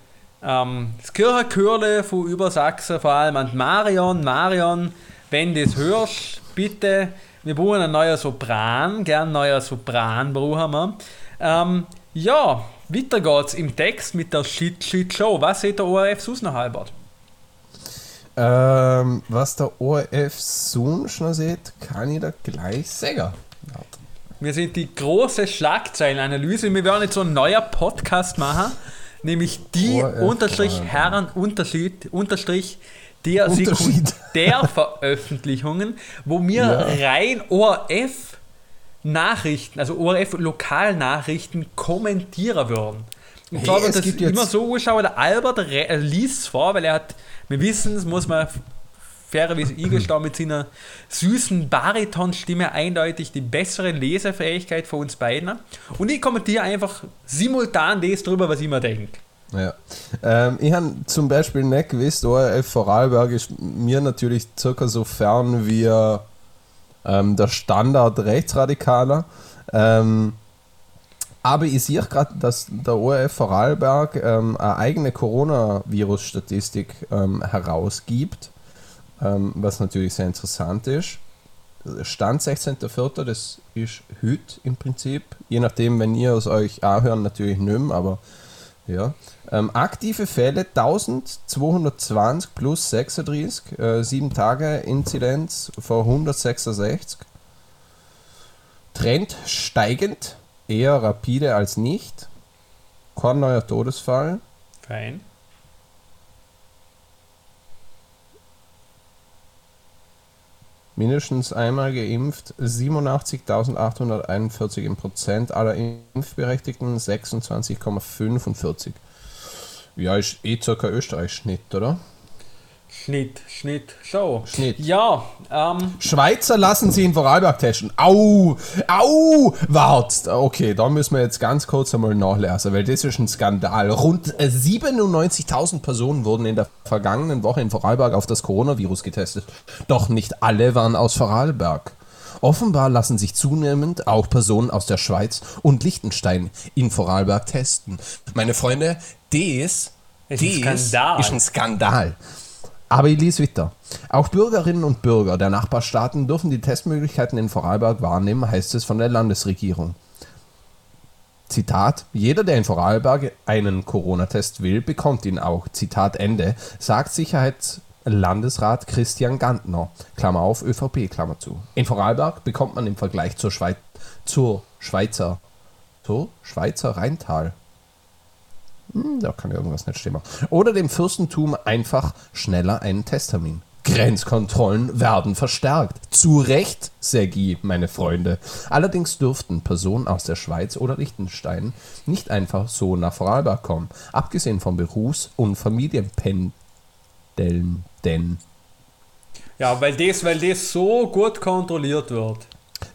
ähm, das Kirchenchörle von Übersachsen, vor allem an Marion. Marion, wenn du das hörst, bitte, wir brauchen einen neuen Sopran, gern einen neuen Sopran brauchen wir. Ähm, ja, weiter geht's im Text mit der Shit Shit Show. Was sieht der ORF sonst noch, Albert? Ähm, was der ORF sonst noch sieht, kann ich da gleich sagen. Wir sind die große Schlagzeilenanalyse. Wir werden jetzt so einen neuen Podcast machen, nämlich die ORF, Unterstrich Alter. Herren Unterschied Unterstrich der Unterschied. Sekundärveröffentlichungen, wo wir Ja. rein ORF Nachrichten, also ORF Lokalnachrichten kommentieren würden. Und Hey, es das gibt immer so anschauen, der Albert äh, liest vor, weil er hat, wir wissen, es muss man fairerweise eingestehen, mit seiner süßen Baritonstimme eindeutig die bessere Lesefähigkeit von uns beiden. Und ich kommentiere einfach simultan das drüber, was ich mir denke. Ja. Ähm, ich habe zum Beispiel nicht gewusst, ORF Vorarlberg ist mir natürlich circa so fern wie ähm, der Standard Rechtsradikaler. Ähm, aber ich sehe gerade, dass der ORF Vorarlberg ähm, eine eigene Coronavirus-Statistik ähm, herausgibt, ähm, was natürlich sehr interessant ist. Stand 16.04., das ist heute im Prinzip. Je nachdem, wenn ihr es euch anhören, natürlich nicht aber ja. Ähm, aktive Fälle 1220 plus 36, äh, 7 Tage Inzidenz vor 166. Trend steigend, eher rapide als nicht. Kein neuer Todesfall. Fein. Mindestens einmal geimpft, 87.841 im Prozent aller Impfberechtigten, 26,45. Ja, ist eh circa Österreich-Schnitt, oder? Schnitt, Schnitt, Show. Schnitt. Ja, ähm, Schweizer lassen sie in Vorarlberg testen. Au! Au! Wart! Okay, da müssen wir jetzt ganz kurz einmal nachlesen, weil das ist ein Skandal. Rund äh, 97.000 Personen wurden in der vergangenen Woche in Vorarlberg auf das Coronavirus getestet. Doch nicht alle waren aus Vorarlberg. Offenbar lassen sich zunehmend auch Personen aus der Schweiz und Liechtenstein in Vorarlberg testen. Meine Freunde, das, Ist ein das Skandal. ist ein Skandal. Aber ich lese weiter. Auch Bürgerinnen und Bürger der Nachbarstaaten dürfen die Testmöglichkeiten in Vorarlberg wahrnehmen, heißt es von der Landesregierung. Zitat, jeder, der in Vorarlberg einen Corona-Test will, bekommt ihn auch. Zitat Ende, sagt Sicherheitslandesrat Christian Gantner, Klammer auf, ÖVP, Klammer zu. In Vorarlberg bekommt man im Vergleich zur, Schweiz, zur Schweizer, zur Schweizer Rheintal, hm, da kann irgendwas nicht stimmen. Oder dem Fürstentum einfach schneller einen Testtermin. Grenzkontrollen werden verstärkt. Zu Recht, Sergi, meine Freunde. Allerdings dürften Personen aus der Schweiz oder Liechtenstein nicht einfach so nach Vorarlberg kommen. Abgesehen von Berufs- und Familienpendeln. Denn ja, weil das, weil das so gut kontrolliert wird.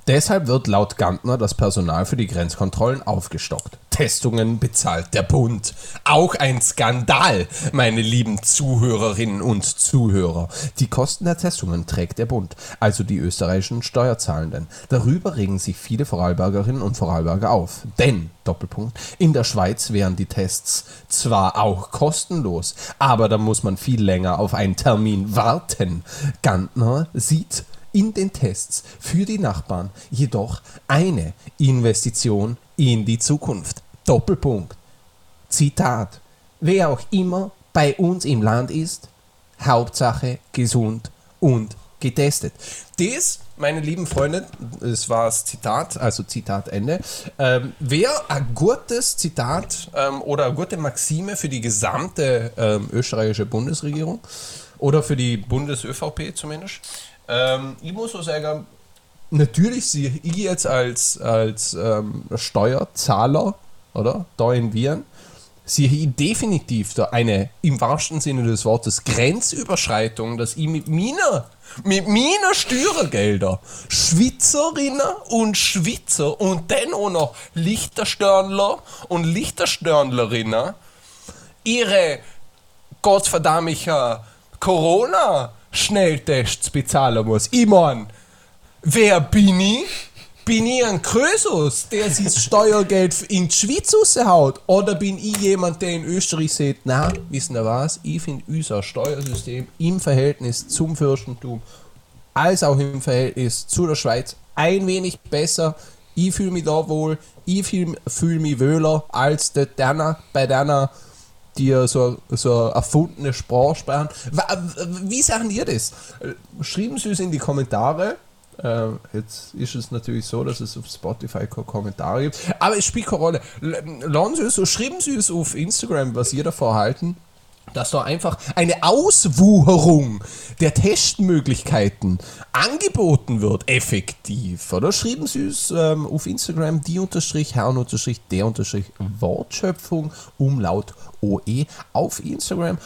Deshalb wird laut Gantner das Personal für die Grenzkontrollen aufgestockt. Testungen bezahlt der Bund. Auch ein Skandal, meine lieben Zuhörerinnen und Zuhörer. Die Kosten der Testungen trägt der Bund, also die österreichischen Steuerzahlenden. Darüber regen sich viele Vorarlbergerinnen und Vorarlberger auf. Denn, Doppelpunkt, in der Schweiz wären die Tests zwar auch kostenlos, aber da muss man viel länger auf einen Termin warten. Gantner sieht in den Tests für die Nachbarn jedoch eine Investition in die Zukunft. Doppelpunkt. Zitat. Wer auch immer bei uns im Land ist, Hauptsache gesund und getestet. Das, meine lieben Freunde, das war das Zitat, also Zitat Ende, ähm, wäre ein gutes Zitat ähm, oder eine gute Maxime für die gesamte ähm, österreichische Bundesregierung oder für die Bundes-ÖVP zumindest. Ähm, ich muss so sagen, natürlich sehe ich jetzt als, als ähm, Steuerzahler, oder? Da in Wien, sehe ich definitiv da eine, im wahrsten Sinne des Wortes, Grenzüberschreitung, dass ich mit meiner, mit meiner Steuergelder Schwitzerinnen und Schwitzer und dann auch noch Lichterstörnler und Lichterstörnlerinnen ihre gottverdammiger Corona-Schnelltests bezahlen muss. Ich mein, wer bin ich? Bin ich ein Krösus, der sich das Steuergeld in die Schweiz raushaut? Oder bin ich jemand, der in Österreich sagt, na, wissen ihr was? Ich finde unser Steuersystem im Verhältnis zum Fürstentum als auch im Verhältnis zu der Schweiz ein wenig besser. Ich fühle mich da wohl, ich fühle fühl mich wohler als der Danner bei Danner, die ja so, so eine erfundene Sprache sprechen. Wie sagen ihr das? Schreiben Sie es in die Kommentare. Äh, jetzt ist es natürlich so, dass es auf Spotify keine Kommentare gibt. Aber es spielt keine Rolle. Sie es schreiben Sie es auf Instagram, was ihr davor halten dass da einfach eine Auswucherung der Testmöglichkeiten angeboten wird, effektiv. Oder schreiben Sie es ähm, auf Instagram die unterstrich Herrn unterstrich der unterstrich Wortschöpfung Umlaut OE auf Instagram.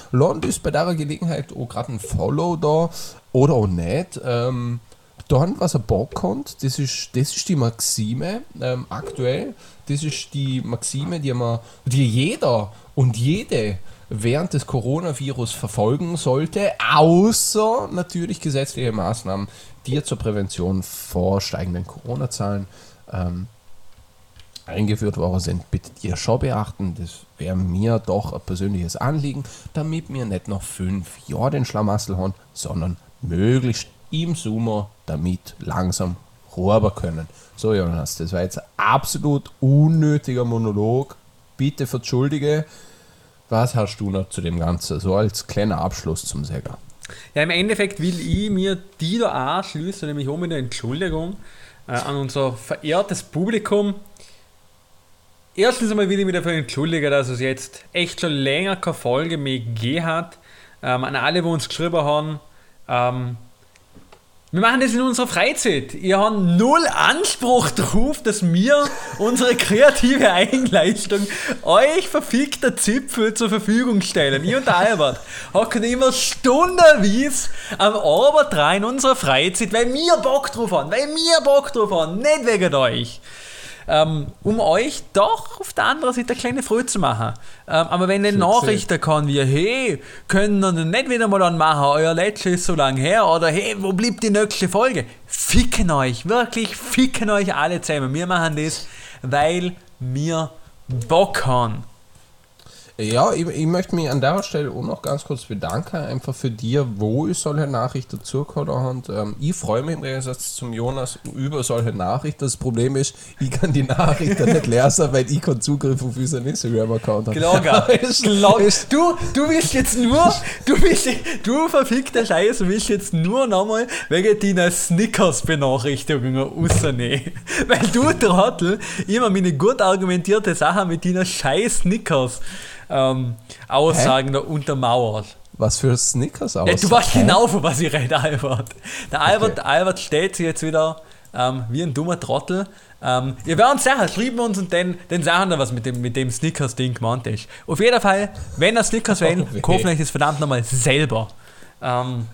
Sie es bei der Gelegenheit auch gerade ein Follow da oder auch nicht. Ähm, dann, was er Bock hat, das ist, das ist die Maxime ähm, aktuell. Das ist die Maxime, die, man, die jeder und jede während des Coronavirus verfolgen sollte, außer natürlich gesetzliche Maßnahmen, die zur Prävention vor steigenden Corona-Zahlen ähm, eingeführt worden sind, bitte ihr schon beachten. Das wäre mir doch ein persönliches Anliegen, damit wir nicht noch fünf Jahre den Schlamassel haben, sondern möglichst im Sommer damit langsam rüber können. So, Jonas, das war jetzt ein absolut unnötiger Monolog. Bitte entschuldige. Was hast du noch zu dem Ganzen? So als kleiner Abschluss zum Säger. Ja, im Endeffekt will ich mir die da anschließen, nämlich auch mit einer Entschuldigung äh, an unser verehrtes Publikum. Erstens einmal will ich mich dafür entschuldigen, dass es jetzt echt schon länger keine Folge mehr gegeben hat. Ähm, an alle, die uns geschrieben haben. Ähm, wir machen das in unserer Freizeit. Ihr habt null Anspruch darauf, dass wir unsere kreative Eigenleistung euch verfickter Zipfel zur Verfügung stellen. Ich und Albert hocken immer stundenweise am Arbeit rein in unserer Freizeit, weil wir Bock drauf haben, weil wir Bock drauf haben, nicht wegen euch. Ähm, um euch doch auf der anderen Seite eine kleine Freude zu machen. Ähm, aber wenn eine Nachrichten kann wie, hey, können wir nicht wieder mal dann machen, euer letztes ist so lang her, oder hey, wo blieb die nächste Folge? Ficken euch, wirklich ficken euch alle zusammen. Wir machen das, weil wir Bock haben. Ja, ich, ich möchte mich an der Stelle auch noch ganz kurz bedanken, einfach für dir, wo ich solche Nachrichten zugehört habe. Ähm, ich freue mich im Gegensatz zum Jonas über solche Nachrichten. Das Problem ist, ich kann die Nachrichten nicht lesen, <laughs> weil ich keinen Zugriff auf unseren Instagram-Account habe. <laughs> Ist- Du, du willst jetzt nur, du willst, du verfickter Scheiße, willst jetzt nur nochmal wegen deiner Snickers-Benachrichtigungen rausnehmen. <laughs> Weil du, Trottel, immer meine gut argumentierte Sache mit deiner scheiß Snickers ähm, Aussagen da untermauert. Was für Snickers aus? Ja, du weißt genau, von was ich rede, Albert. Der Albert, der Albert stellt sich jetzt wieder ähm, wie ein dummer Trottel. Ähm, wir werden sicher, schreiben wir uns und dann, dann sagen wir, was mit dem, mit dem Snickers-Ding gemeint ist. Auf jeden Fall, wenn ihr Snickers <laughs> wollt, weh. kaufen euch das verdammt nochmal selber. Ähm,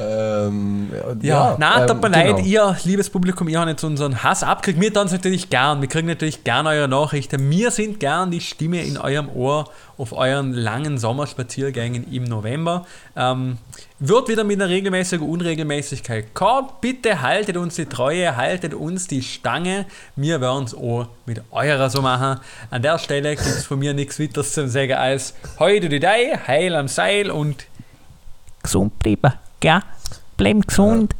Ähm, ja, nein, ähm, tut mir genau. leid, ihr, liebes Publikum, ihr habt jetzt unseren Hass abgekriegt. Wir tun es natürlich gern. Wir kriegen natürlich gern eure Nachrichten. Wir sind gern die Stimme in eurem Ohr auf euren langen Sommerspaziergängen im November. Ähm, wird wieder mit einer regelmäßigen Unregelmäßigkeit kommen. Bitte haltet uns die Treue, haltet uns die Stange. Wir werden es auch mit eurer so machen. An der Stelle gibt es von mir nichts weiteres zu sagen als heute die Dei, Heil am Seil und gesund bleiben, gell? Bleiben gesund.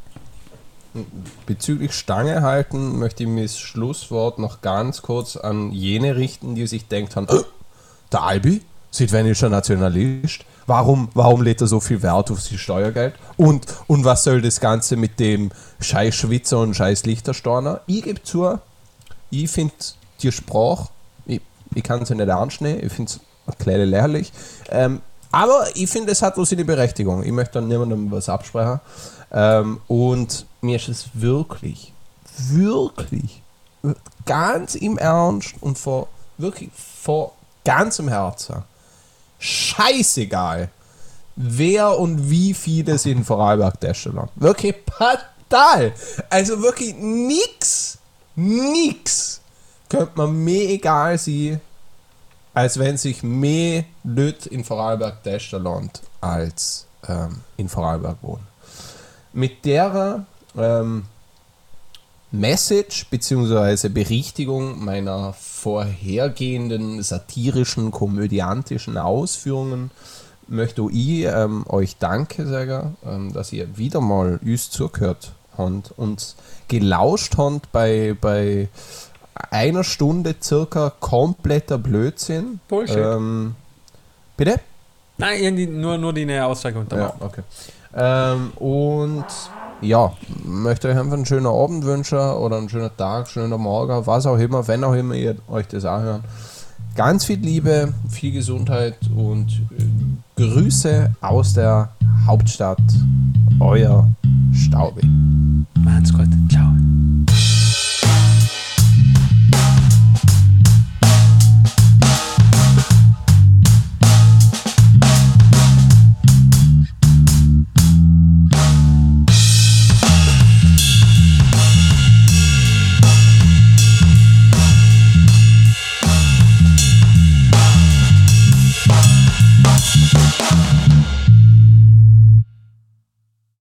Bezüglich Stange halten möchte ich mir das Schlusswort noch ganz kurz an jene richten, die sich denkt haben, "Äh, der Albi, südwendischer Nationalist, warum, warum lädt er so viel Wert auf sein Steuergeld? Und, und was soll das Ganze mit dem scheiß Schwitzer und scheiß Lichterstauner? Ich gebe zu, ich finde die Sprache, ich, ich kann sie nicht anschneiden, ich finde es ein kleines lächerlich. Ähm, aber ich finde, es hat wohl seine Berechtigung. Ich möchte dann niemandem was absprechen. Ähm, und mir ist es wirklich, wirklich, ganz im Ernst und vor wirklich vor ganzem Herzen, scheißegal, wer und wie viele sind in Vorarlberg Testerland. Wirklich fatal. Also wirklich nix, nix könnte man mir egal sein, als wenn sich mehr Leute in Vorarlberg Testerland als ähm, in Vorarlberg wohnen. Mit der ähm, Message bzw. Berichtigung meiner vorhergehenden satirischen, komödiantischen Ausführungen möchte ich ähm, euch danke sagen, ähm, dass ihr wieder mal uns zugehört habt und gelauscht habt bei, bei einer Stunde circa kompletter Blödsinn. Bullshit. Ähm, bitte? Nein, nur, nur die Aussage unterbrochen. Ja, okay. Ähm, und ja, möchte euch einfach einen schönen Abend wünschen oder einen schönen Tag, schönen Morgen, was auch immer, wenn auch immer ihr euch das anhören. Ganz viel Liebe, viel Gesundheit und äh, Grüße aus der Hauptstadt, euer Staubi.